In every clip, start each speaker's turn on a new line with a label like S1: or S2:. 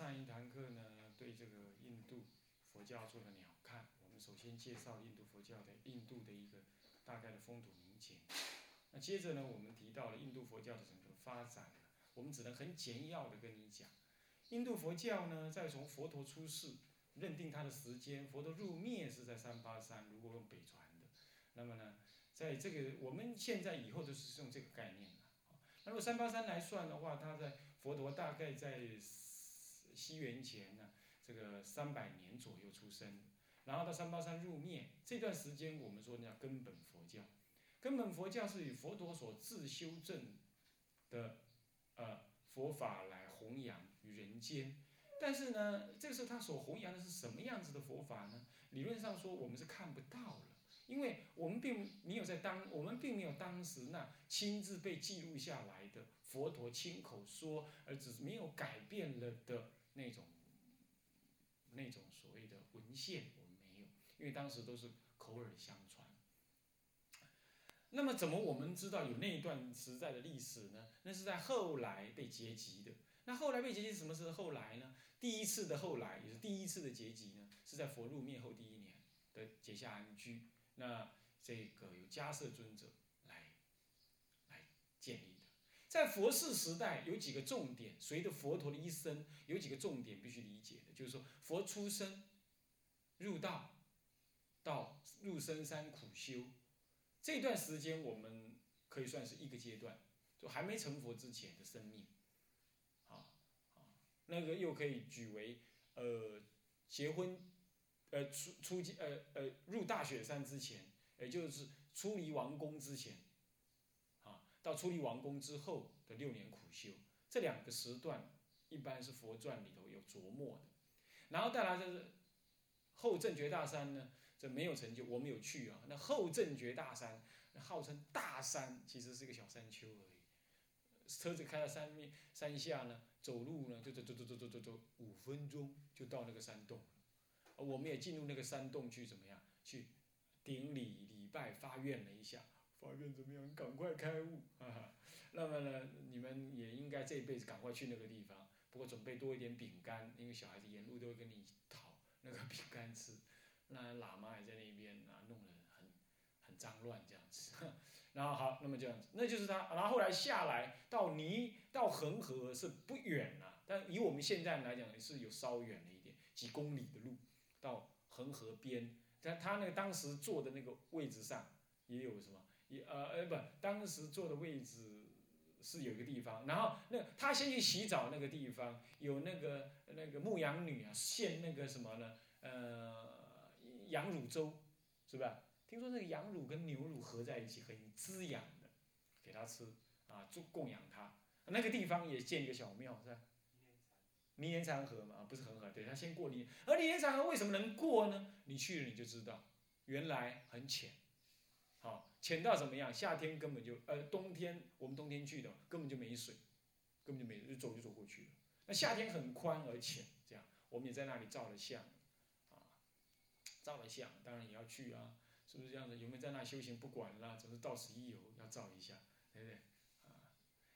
S1: 上一堂课呢，对这个印度佛教做了鸟瞰。我们首先介绍印度佛教的印度的一个大概的风土民情。那接着呢，我们提到了印度佛教的整个发展。我们只能很简要的跟你讲，印度佛教呢，在从佛陀出世，认定他的时间，佛陀入灭是在三八三，如果用北传的，那么呢，在这个我们现在以后都是用这个概念了。那如果三八三来算的话，他在佛陀大概在西元前呢，这个三百年左右出生，然后到三八三入灭这段时间，我们说叫根本佛教。根本佛教是以佛陀所自修正的。呃，佛法来弘扬于人间，但是呢，这个时候他所弘扬的是什么样子的佛法呢？理论上说，我们是看不到了，因为我们并没有在当，我们并没有当时那亲自被记录下来的佛陀亲口说，而只是没有改变了的那种那种所谓的文献，我们没有，因为当时都是口耳相传。那么，怎么我们知道有那一段实在的历史呢？那是在后来被结集的。那后来被结集什么是后来呢？第一次的后来，也是第一次的结集呢，是在佛入灭后第一年的结下安居。那这个有迦摄尊者来来建立。在佛世时代，有几个重点，随着佛陀的一生，有几个重点必须理解的，就是说佛出生、入道、到入深山苦修。这段时间我们可以算是一个阶段，就还没成佛之前的生命，啊，那个又可以举为呃结婚，呃出出呃呃入大雪山之前，也就是出离王宫之前，到出离王宫之后的六年苦修，这两个时段一般是佛传里头有琢磨的，然后再来就是后正觉大山呢。这没有成就，我们有去啊。那后正觉大山，号称大山，其实是一个小山丘而已。车子开到山面山下呢，走路呢，就走走走走走走走五分钟就到那个山洞了。我们也进入那个山洞去怎么样？去顶礼礼拜发愿了一下，发愿怎么样？赶快开悟啊！那么呢，你们也应该这一辈子赶快去那个地方。不过准备多一点饼干，因为小孩子沿路都会跟你讨那个饼干吃。那喇嘛也在那边啊，弄得很很脏乱这样子。然后好，那么这样子，那就是他。然后后来下来到尼到恒河是不远了，但以我们现在来讲是有稍远了一点，几公里的路到恒河边。但他那个当时坐的那个位置上也有什么？呃呃不，当时坐的位置是有一个地方。然后那他先去洗澡那个地方有那个那个牧羊女啊献那个什么呢？呃。羊乳粥，是吧？听说那个羊乳跟牛乳合在一起很滋养的，给他吃啊，就供养他。那个地方也建一个小庙，是吧？泥岩禅河嘛，不是恒河，对他先过泥。而泥岩禅河为什么能过呢？你去了你就知道，原来很浅，好浅到怎么样？夏天根本就呃，冬天我们冬天去的根本就没水，根本就没，就走就走过去了。那夏天很宽而浅，这样我们也在那里照了相。啊照了相，当然也要去啊，是不是这样子？有没有在那修行？不管了，总是到此一游，要照一下，对不对？啊，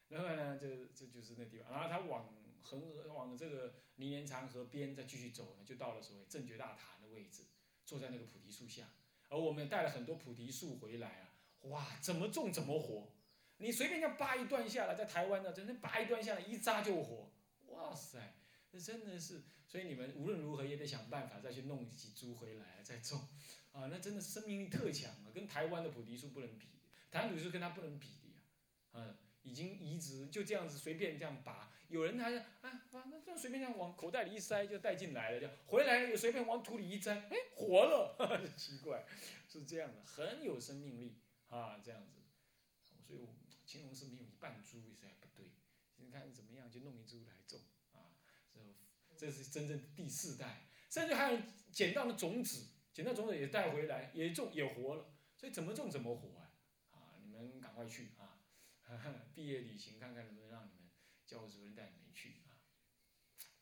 S1: 然后呢，这这就是那地方。然后他往横往这个泥莲长河边再继续走呢，就到了所谓正觉大塔的位置，坐在那个菩提树下。而我们带了很多菩提树回来啊，哇，怎么种怎么活。你随便这样扒一段下来，在台湾呢，真的扒一段下来，一扎就活。哇塞，那真的是。所以你们无论如何也得想办法再去弄几株回来再种，啊，那真的生命力特强啊，跟台湾的菩提树不能比，台湾菩提树跟它不能比的呀，嗯，已经移植就这样子随便这样拔，有人还啊啊，那这样随便这样往口袋里一塞就带进来了，就回来又随便往土里一栽，哎，活了，奇怪，是这样的，很有生命力啊，这样子，所以我青龙寺没有一半株也是还不对，你看怎么样就弄一株来种啊，这。这是真正的第四代，甚至还有捡到的种子，捡到种子也带回来，也种也活了。所以怎么种怎么活啊！啊，你们赶快去啊！毕业旅行看看能不能让你们教务主任带你们去啊。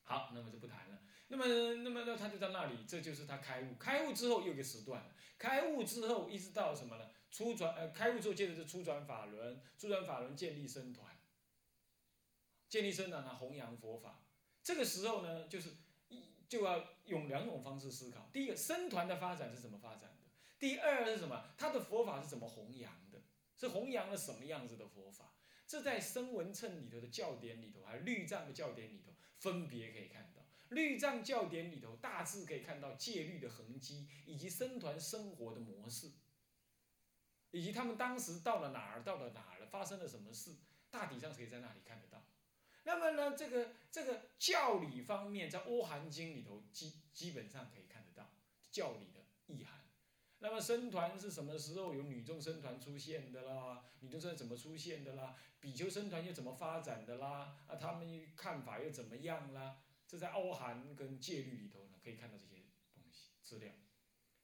S1: 好，那么就不谈了。那么，那么那他就在那里，这就是他开悟。开悟之后又一个时段，开悟之后一直到什么呢？初转呃，开悟之后接着是初转法轮，初转法轮建立僧团，建立僧团，呢弘扬佛法。这个时候呢，就是一就要用两种方式思考。第一个，僧团的发展是怎么发展的？第二是什么？他的佛法是怎么弘扬的？是弘扬了什么样子的佛法？这在声闻称里头的教典里头，还有律藏的教典里头，分别可以看到。律藏教典里头大致可以看到戒律的痕迹，以及僧团生活的模式，以及他们当时到了哪儿，到了哪儿了，发生了什么事，大体上可以在那里看得到。那么呢，这个这个教理方面，在《阿含经》里头基基本上可以看得到教理的。那么僧团是什么时候有女众僧团出现的啦？女众僧怎么出现的啦？比丘僧团又怎么发展的啦？啊，他们看法又怎么样啦？这在《阿含》跟《戒律》里头呢，可以看到这些东西资料。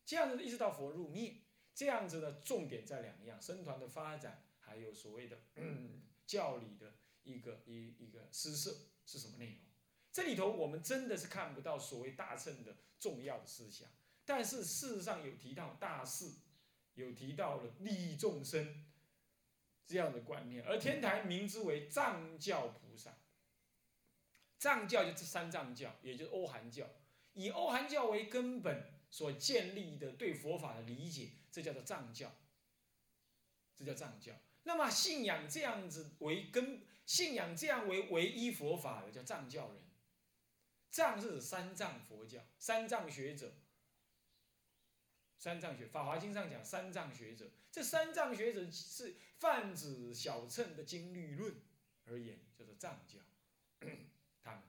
S1: 这样子一直到佛入灭，这样子呢，重点在两样：僧团的发展，还有所谓的 教理的。一个一一个施设是什么内容？这里头我们真的是看不到所谓大乘的重要的思想，但是事实上有提到大事，有提到了利益众生这样的观念。而天台名之为藏教菩萨，藏教就是三藏教，也就是欧韩教，以欧韩教为根本所建立的对佛法的理解，这叫做藏教，这叫藏教。那么信仰这样子为根。信仰这样为唯一佛法的叫藏教人，藏是指三藏佛教，三藏学者，三藏学，《法华经》上讲三藏学者，这三藏学者是泛指小乘的经律论而言，叫做藏教。他们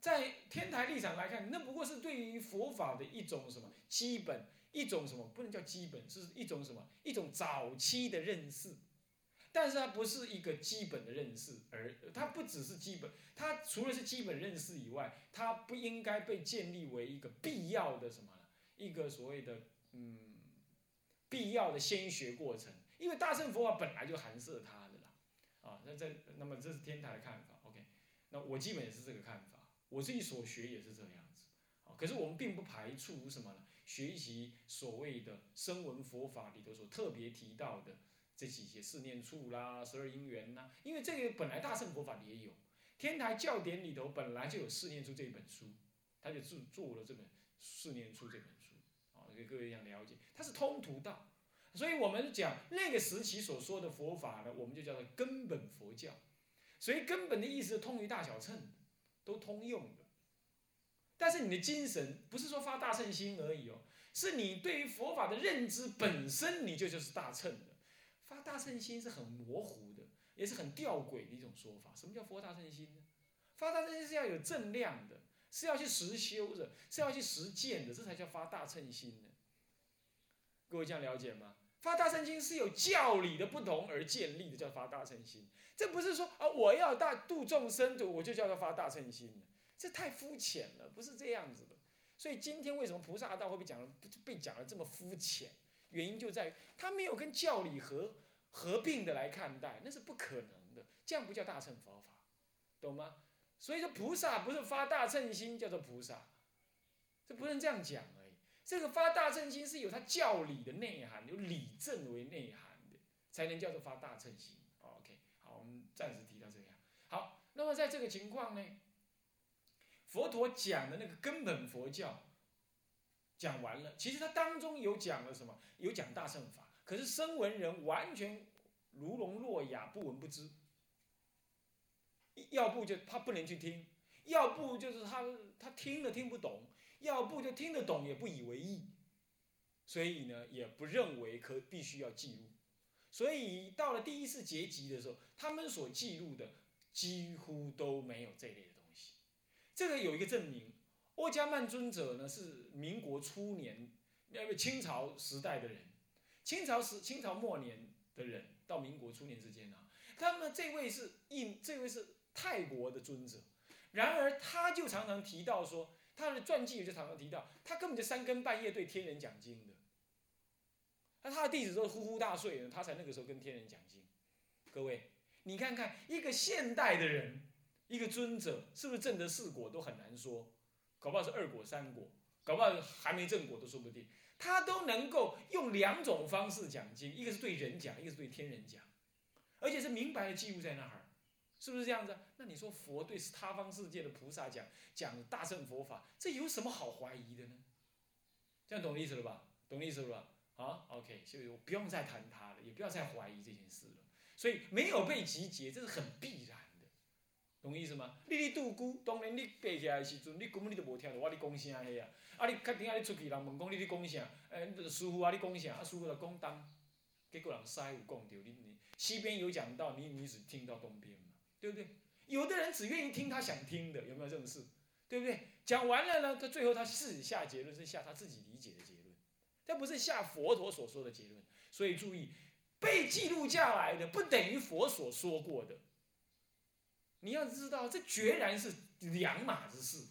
S1: 在天台立场来看，那不过是对于佛法的一种什么基本，一种什么不能叫基本，是一种什么一种早期的认识。但是它不是一个基本的认识，而它不只是基本，它除了是基本认识以外，它不应该被建立为一个必要的什么呢？一个所谓的嗯必要的先学过程，因为大乘佛法本来就含摄它的啦，啊，那在那么这是天台的看法，OK，那我基本也是这个看法，我自己所学也是这样子，啊，可是我们并不排除什么呢？学习所谓的声闻佛法里头所特别提到的。这几些四念处啦、十二因缘呐，因为这个本来大乘佛法里也有，天台教典里头本来就有四念处这本书，他就做做了这本四念处这本书，啊，给各位想了解，它是通途道，所以我们讲那个时期所说的佛法呢，我们就叫做根本佛教，所以根本的意思是通于大小乘，都通用的，但是你的精神不是说发大乘心而已哦，是你对于佛法的认知本身你就就是大乘的。发大乘心是很模糊的，也是很吊诡的一种说法。什么叫佛大乘心呢？发大乘心是要有正量的，是要去实修的，是要去实践的，这才叫发大乘心呢。各位这样了解吗？发大乘心是有教理的不同而建立的，叫发大乘心。这不是说啊，我要大度众生的，我就叫做发大乘心这太肤浅了，不是这样子的。所以今天为什么菩萨道会被讲被讲的这么肤浅？原因就在于他没有跟教理合合并的来看待，那是不可能的，这样不叫大乘佛法，懂吗？所以说菩萨不是发大乘心叫做菩萨，这不能这样讲而已。这个发大乘心是有它教理的内涵，有理证为内涵的，才能叫做发大乘心。OK，好，我们暂时提到这样。好，那么在这个情况呢，佛陀讲的那个根本佛教。讲完了，其实他当中有讲了什么？有讲大乘法，可是声闻人完全如聋若哑，不闻不知。要不就他不能去听，要不就是他他听了听不懂，要不就听得懂也不以为意，所以呢也不认为可必须要记录。所以到了第一次结集的时候，他们所记录的几乎都没有这类的东西。这个有一个证明。阿伽曼尊者呢是民国初年，那个清朝时代的人，清朝时清朝末年的人到民国初年之间啊，他们这位是印，这位是泰国的尊者，然而他就常常提到说，他的传记就常常提到，他根本就三更半夜对天人讲经的，那他的弟子都呼呼大睡，他才那个时候跟天人讲经。各位，你看看一个现代的人，一个尊者，是不是正得四果都很难说？搞不好是二果三果，搞不好还没正果都说不定。他都能够用两种方式讲经，一个是对人讲，一个是对天人讲，而且是明白的记录在那儿。是不是这样子？那你说佛对他方世界的菩萨讲讲大乘佛法，这有什么好怀疑的呢？这样懂意思了吧？懂意思了吧？啊，OK，所以我不用再谈他了，也不要再怀疑这件事了。所以没有被集结，这是很必然，懂意思吗？你咧度孤，当然你背起来的时阵，你根本你都无听到我咧讲啥个呀。啊，你确定啊？你出去人问讲你咧讲啥？诶，师傅啊，你讲啥？啊，师傅就讲东，结果人西有讲到，你你西边有讲到，你你只听到东边嘛，对不对？有的人只愿意听他想听的，有没有这种事？对不对？讲完了呢，他最后他自己下结论是下他自己理解的结论，但不是下佛陀所说的结论。所以注意，被记录下来的不等于佛所说过的。你要知道，这决然是两码子事。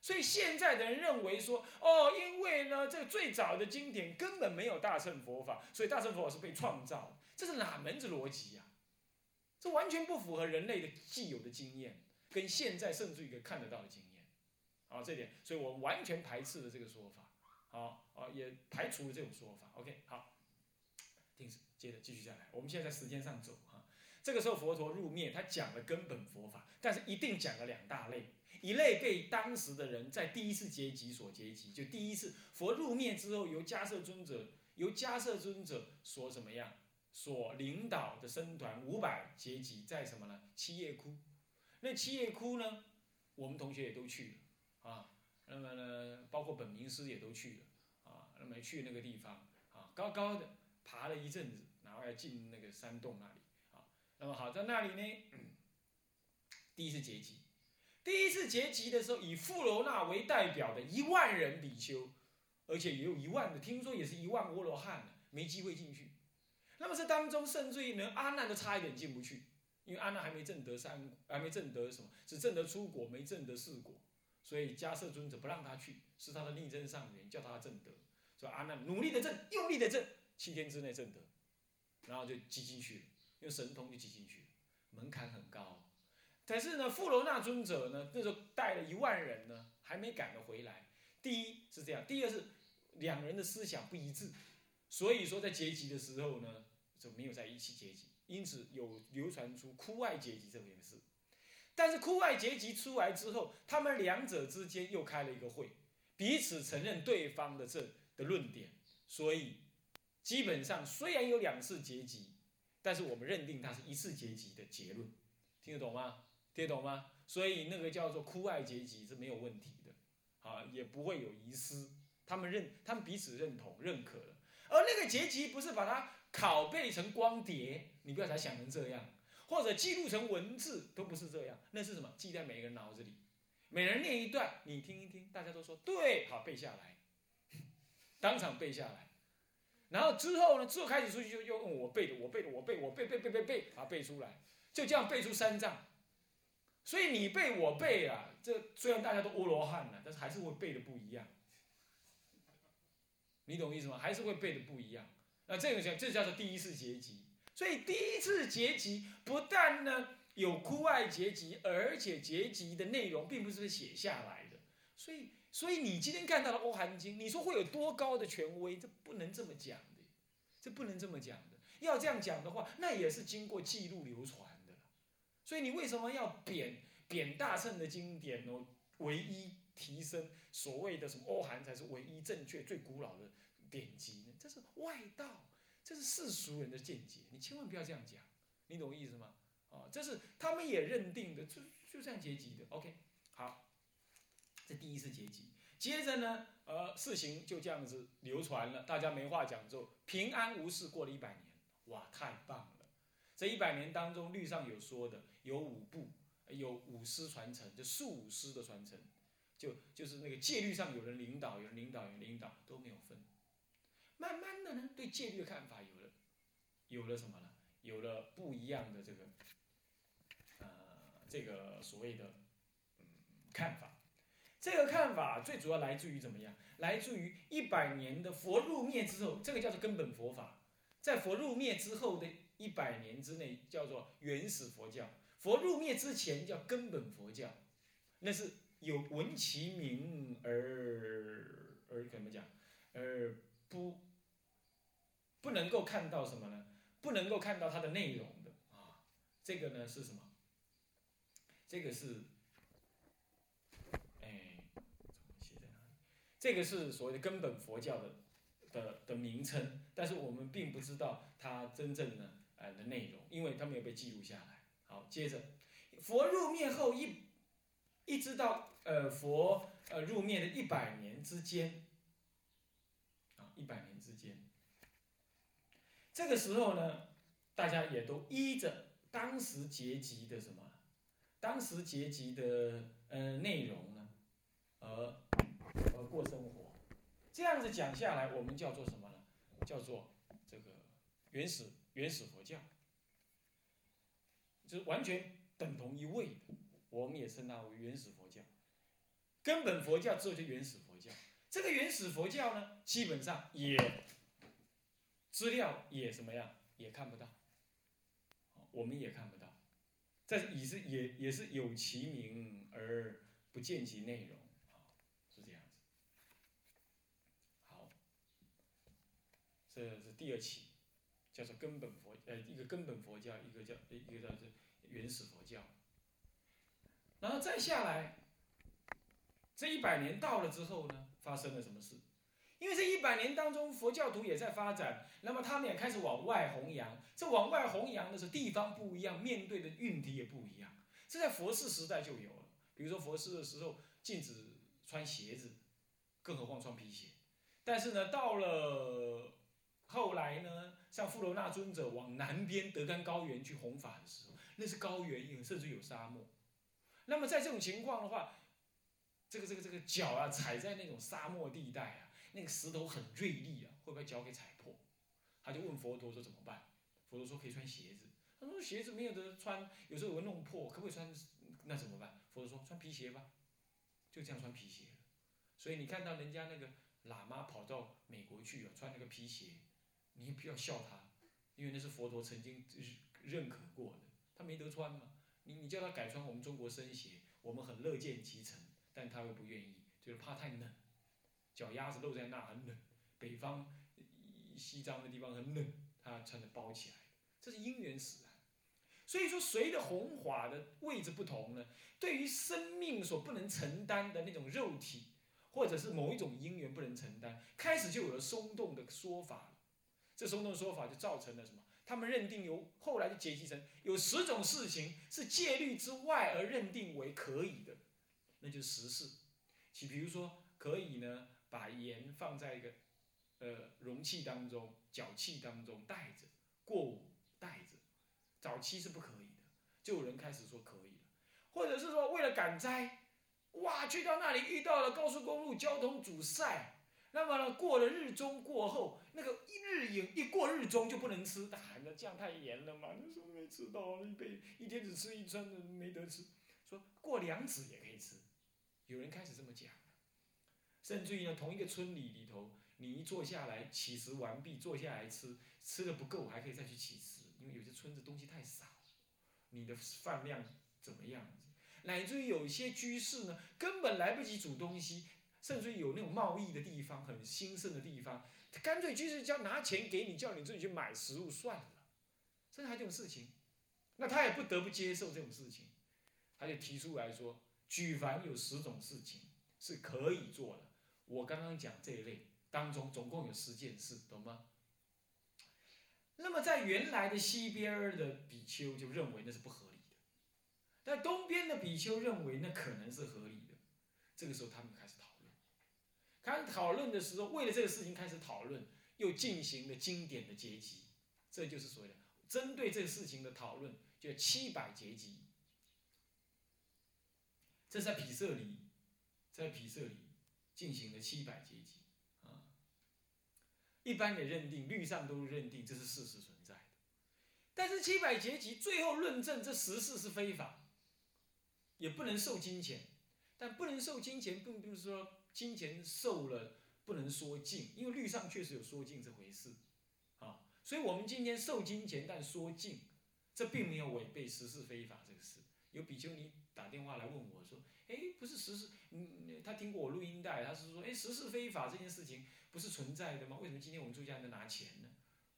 S1: 所以现在的人认为说，哦，因为呢，这个最早的经典根本没有大乘佛法，所以大乘佛法是被创造，这是哪门子逻辑呀？这完全不符合人类的既有的经验，跟现在甚至于可以看得到的经验，啊，这点，所以我完全排斥了这个说法，好，啊，也排除了这种说法。OK，好，停止，接着继续下来，我们现在在时间上走哈。这个时候佛陀入灭，他讲了根本佛法，但是一定讲了两大类。一类被当时的人在第一次结集所结集，就第一次佛入灭之后，由迦摄尊者由迦摄尊者所怎么样，所领导的僧团五百结集在什么呢？七叶窟。那七叶窟呢，我们同学也都去了啊。那么呢，包括本名师也都去了啊。那么去那个地方啊，高高的爬了一阵子，然后要进那个山洞那里。那么好，在那里呢，第一次结集。第一次结集的时候，以富罗那为代表的一万人比丘，而且也有一万的，听说也是一万阿罗汉没机会进去。那么这当中，甚至于连阿难都差一点进不去，因为阿难还没证得三，还没证得什么，只证得出果，没证得四果，所以迦摄尊者不让他去，是他的逆增上缘，叫他证得。所以阿难努力的证，用力的证，七天之内证得，然后就挤进去了，用神通就挤进去，门槛很高。可是呢，富罗那尊者呢，那时候带了一万人呢，还没赶得回来。第一是这样，第二是两人的思想不一致，所以说在结集的时候呢，就没有在一起结集，因此有流传出窟外结集这件事。但是窟外结集出来之后，他们两者之间又开了一个会，彼此承认对方的这的论点，所以基本上虽然有两次结集，但是我们认定它是一次结集的结论，听得懂吗？听得懂吗？所以那个叫做枯爱结集是没有问题的，啊，也不会有遗失。他们认，他们彼此认同、认可的。而那个结集不是把它拷贝成光碟，你不要才想成这样，或者记录成文字，都不是这样。那是什么？记在每个人脑子里，每人念一段，你听一听，大家都说对，好背下来，当场背下来。然后之后呢？之后开始出去就用我背的，我背的，我背，我背背背背背，把它背出来，就这样背出三藏。所以你背我背啊，这虽然大家都阿罗汉了，但是还是会背的不一样。你懂意思吗？还是会背的不一样。那这个叫这叫做第一次结集。所以第一次结集不但呢有枯爱结集，而且结集的内容并不是写下来的。所以，所以你今天看到的《欧含经》，你说会有多高的权威？这不能这么讲的，这不能这么讲的。要这样讲的话，那也是经过记录流传的。所以你为什么要贬贬大乘的经典哦？唯一提升所谓的什么欧韩才是唯一正确、最古老的典籍呢？这是外道，这是世俗人的见解，你千万不要这样讲，你懂我意思吗？啊，这是他们也认定的，就就这样结集的。OK，好，第一次结集，接着呢，呃，事情就这样子流传了，大家没话讲，之后平安无事过了一百年，哇，太棒了！这一百年当中，律上有说的。有五部，有五师传承，就数五师的传承，就就是那个戒律上有人领导，有人领导，有人领导都没有分。慢慢的呢，对戒律的看法有了，有了什么呢？有了不一样的这个，呃，这个所谓的嗯看法。这个看法最主要来自于怎么样？来自于一百年的佛入灭之后，这个叫做根本佛法，在佛入灭之后的一百年之内，叫做原始佛教。佛入灭之前叫根本佛教，那是有闻其名而而怎么讲，而不不能够看到什么呢？不能够看到它的内容的啊。这个呢是什么？这个是，哎，写在哪里？这个是所谓的根本佛教的的的名称，但是我们并不知道它真正的呃的内容，因为它没有被记录下来。好，接着，佛入灭后一，一直到呃佛呃入灭的一百年之间，啊，一百年之间，这个时候呢，大家也都依着当时结集的什么？当时结集的呃内容呢，而而过生活，这样子讲下来，我们叫做什么呢？叫做这个原始原始佛教，就是完全等同一位的，我们也称它为原始佛教。根本佛教之后就原始佛教，这个原始佛教呢，基本上也资料也什么样，也看不到，我们也看不到。这也是也也是有其名而不见其内容，啊，是这样子。好，这是第二期，叫做根本佛，呃，一个根本佛教，一个叫一个叫做原始佛教。然后再下来，这一百年到了之后呢，发生了什么事？因为这一百年当中，佛教徒也在发展，那么他们也开始往外弘扬。这往外弘扬的时候，地方不一样，面对的运题也不一样。这在佛世时代就有了。比如说佛世的时候禁止穿鞋子，更何况穿皮鞋。但是呢，到了后来呢，像富罗那尊者往南边德干高原去弘法的时候，那是高原，有甚至有沙漠。那么在这种情况的话，这个这个这个脚啊，踩在那种沙漠地带啊。那个石头很锐利啊，会不会脚给踩破？他就问佛陀说怎么办？佛陀说可以穿鞋子。他说鞋子没有得穿，有时候会弄破，可不可以穿？那怎么办？佛陀说穿皮鞋吧，就这样穿皮鞋所以你看到人家那个喇嘛跑到美国去啊，穿那个皮鞋，你不要笑他，因为那是佛陀曾经认可过的，他没得穿嘛。你你叫他改穿我们中国僧鞋，我们很乐见其成，但他又不愿意，就是怕太冷。脚丫子露在那很冷，北方西藏的地方很冷，他穿着包起来，这是因缘使然。所以说，随着弘法的位置不同呢，对于生命所不能承担的那种肉体，或者是某一种因缘不能承担，开始就有了松动的说法。这松动说法就造成了什么？他们认定有后来就解析成有十种事情是戒律之外而认定为可以的，那就是十事。其比如说可以呢。把盐放在一个呃容器当中、脚器当中带着过午带着，早期是不可以的，就有人开始说可以了，或者是说为了赶灾，哇，去到那里遇到了高速公路交通阻塞，那么呢过了日中过后，那个一日饮一过日中就不能吃，喊的这样太严了嘛，那时候没吃到一杯一天只吃一餐的没得吃，说过两子也可以吃，有人开始这么讲。甚至于呢，同一个村里里头，你一坐下来乞食完毕，坐下来吃，吃的不够还可以再去乞食，因为有些村子东西太少，你的饭量怎么样？乃至于有些居士呢，根本来不及煮东西，甚至于有那种贸易的地方，很兴盛的地方，他干脆就是叫拿钱给你，叫你自己去买食物算了，甚至还这种事情，那他也不得不接受这种事情，他就提出来说，举凡有十种事情是可以做的。我刚刚讲这一类当中，总共有十件事，懂吗？那么在原来的西边的比丘就认为那是不合理的，但东边的比丘认为那可能是合理的。这个时候他们开始，开始讨论的时候，为了这个事情开始讨论，又进行了经典的结集，这就是所谓的针对这个事情的讨论，叫七百结集。这是在毗舍离，在毗舍离。进行了七百结集，啊，一般也认定律上都认定这是事实存在的，但是七百结集最后论证这十事是非法，也不能受金钱，但不能受金钱，并不是说金钱受了不能说尽，因为律上确实有说尽这回事，啊，所以我们今天受金钱但说尽，这并没有违背十事非法这个事。有比丘尼打电话来问我说。哎，不是实事，嗯，他听过我录音带，他是说，哎，实事非法这件事情不是存在的吗？为什么今天我们出家人拿钱呢？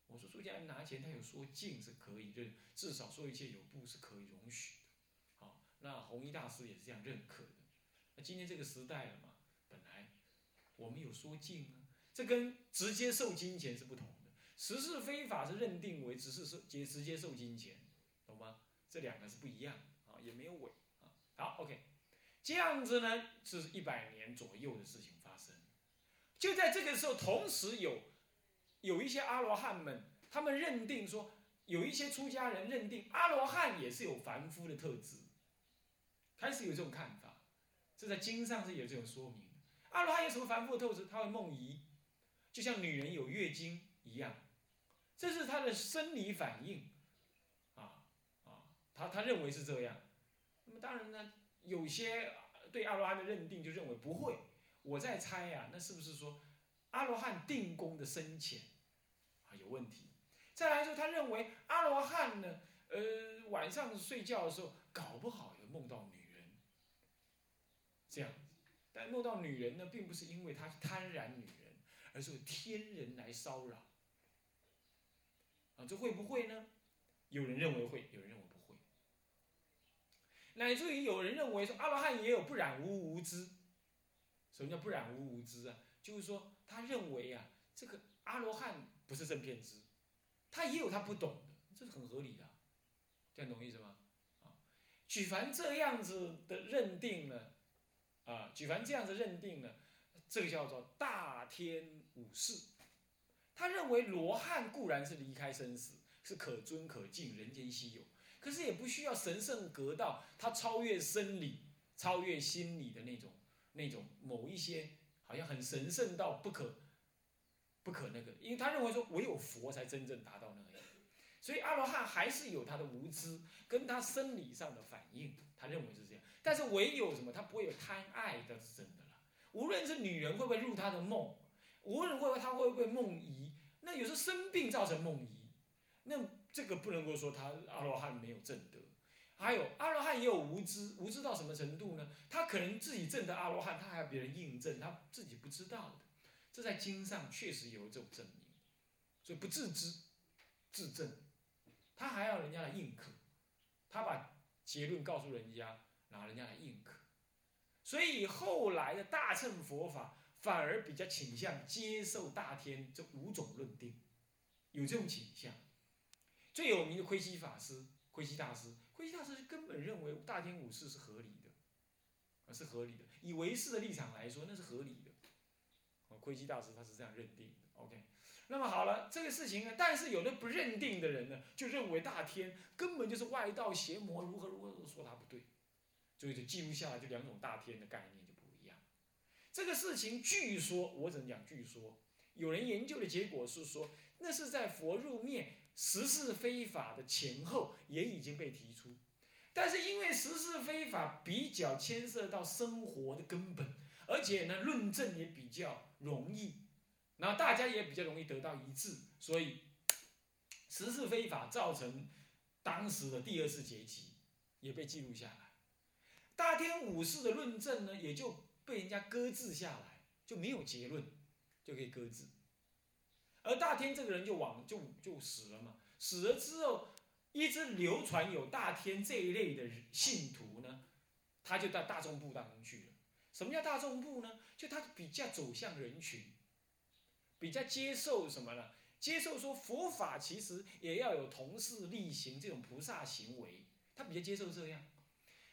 S1: 我说出家人拿钱，他有说尽是可以，就是至少说一切有部是可以容许的。好，那弘一大师也是这样认可的。那今天这个时代了嘛，我们有说净啊，这跟直接受金钱是不同的。实是非法是认定为只是受接直接受金钱，懂吗？这两个是不一样啊，也没有伪啊。好，OK，这样子呢，是一百年左右的事情发生。就在这个时候，同时有有一些阿罗汉们，他们认定说。有一些出家人认定阿罗汉也是有凡夫的特质，开始有这种看法，这在经上是有这种说明。阿罗汉有什么凡夫的特质？他会梦遗，就像女人有月经一样，这是他的生理反应，啊啊，他他认为是这样。那么当然呢，有些对阿罗汉的认定就认为不会。我在猜呀，那是不是说阿罗汉定功的深浅啊有问题？再来说，他认为阿罗汉呢，呃，晚上睡觉的时候，搞不好有梦到女人，这样，但落到女人呢，并不是因为他贪婪女人，而是有天人来骚扰，啊，这会不会呢？有人认为会，有人认为不会，乃至于有人认为说阿罗汉也有不染污无知，什么叫不染污无知啊？就是说他认为啊，这个阿罗汉不是正片知。他也有他不懂的，这是很合理的，这样懂意思吗？啊，举凡这样子的认定了，啊，举凡这样子认定呢，这个叫做大天武士。他认为罗汉固然是离开生死，是可尊可敬，人间稀有，可是也不需要神圣格道，他超越生理，超越心理的那种那种某一些，好像很神圣到不可。不可那个，因为他认为说唯有佛才真正达到，所以阿罗汉还是有他的无知跟他生理上的反应，他认为是这样。但是唯有什么，他不会有贪爱，这是真的了。无论是女人会不会入他的梦，无论会不会他会不会梦遗，那有时候生病造成梦遗，那这个不能够说他阿罗汉没有正德。还有阿罗汉也有无知，无知到什么程度呢？他可能自己证的阿罗汉，他还要别人印证，他自己不知道的。这在经上确实有这种证明，所以不自知自证，他还要人家来应可，他把结论告诉人家，拿人家来应可，所以后来的大乘佛法反而比较倾向接受大天这五种论定，有这种倾向。最有名的窥基法师、窥基大师，窥基大师根本认为大天五事是合理的，啊是合理的，以唯识的立场来说，那是合理的。啊窥基大师他是这样认定的，OK，那么好了，这个事情呢，但是有的不认定的人呢，就认为大天根本就是外道邪魔，如何如何说他不对，所以就记录下来，这两种大天的概念就不一样。这个事情据说，我只能讲据说，有人研究的结果是说，那是在佛入灭十事非法的前后也已经被提出，但是因为十事非法比较牵涉到生活的根本。而且呢，论证也比较容易，然后大家也比较容易得到一致，所以十事非法造成当时的第二次劫集也被记录下来。大天五事的论证呢，也就被人家搁置下来，就没有结论，就可以搁置。而大天这个人就往就就死了嘛，死了之后，一直流传有大天这一类的信徒呢，他就到大众部当中去了。什么叫大众部呢？就他比较走向人群，比较接受什么呢？接受说佛法其实也要有同事力行这种菩萨行为，他比较接受这样。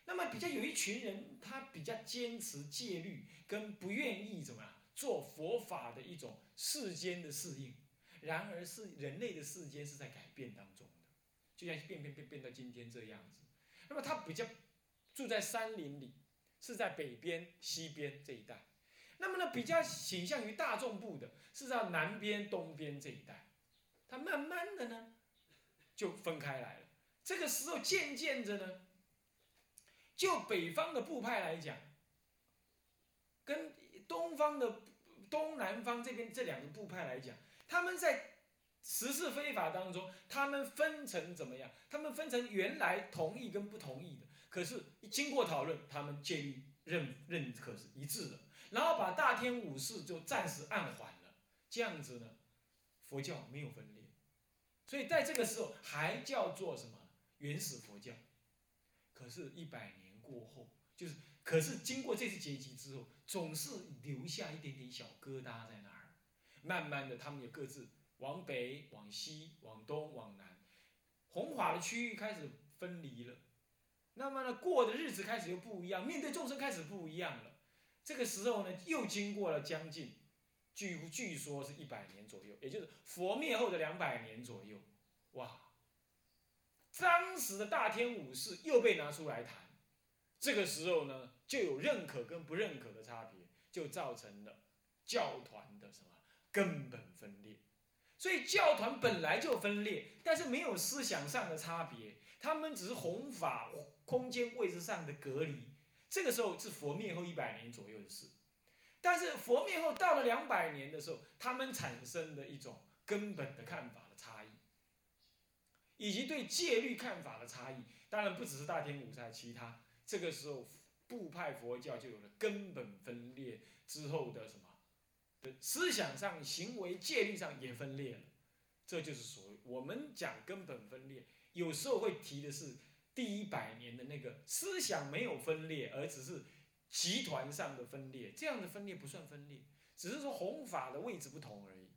S1: 那么比较有一群人，他比较坚持戒律，跟不愿意怎么样做佛法的一种世间的适应。然而是人类的世间是在改变当中的，就像变变变变到今天这样子。那么他比较住在山林里。是在北边、西边这一带，那么呢，比较倾向于大众部的是在南边、东边这一带，它慢慢的呢就分开来了。这个时候渐渐着呢，就北方的部派来讲，跟东方的东南方这边这两个部派来讲，他们在十事非法当中，他们分成怎么样？他们分成原来同意跟不同意的。可是经过讨论，他们建议认认可是一致的，然后把大天五事就暂时按缓了，这样子呢，佛教没有分裂，所以在这个时候还叫做什么原始佛教。可是，一百年过后，就是可是经过这次结集之后，总是留下一点点小疙瘩在那儿。慢慢的，他们也各自往北、往西、往东、往南，弘法的区域开始分离了。那么呢，过的日子开始又不一样，面对众生开始不一样了。这个时候呢，又经过了将近，据据说是一百年左右，也就是佛灭后的两百年左右。哇！当时的大天武士又被拿出来谈，这个时候呢，就有认可跟不认可的差别，就造成了教团的什么根本分裂。所以教团本来就分裂，但是没有思想上的差别，他们只是弘法空间位置上的隔离。这个时候是佛灭后一百年左右的事，但是佛灭后到了两百年的时候，他们产生的一种根本的看法的差异。以及对戒律看法的差异，当然不只是大天五在其他这个时候部派佛教就有了根本分裂之后的什么的思想上、行为戒律上也分裂了，这就是所谓我们讲根本分裂，有时候会提的是第一百年的那个思想没有分裂，而只是集团上的分裂，这样的分裂不算分裂，只是说弘法的位置不同而已。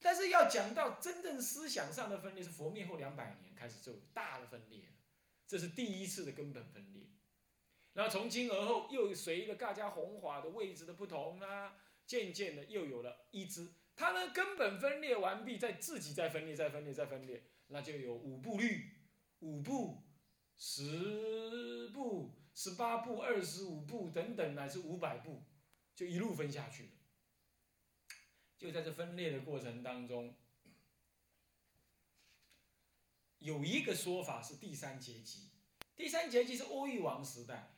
S1: 但是要讲到真正思想上的分裂，是佛灭后两百年开始就大的分裂这是第一次的根本分裂。然后从今而后，又随着大家弘法的位置的不同啊，渐渐的又有了一支。他们根本分裂完毕，再自己再分裂，再分裂，再分裂，那就有五部律、五步、十步、十八步、二十五步等等，乃至五百步，就一路分下去了。就在这分裂的过程当中，有一个说法是第三阶级。第三阶级是欧玉王时代，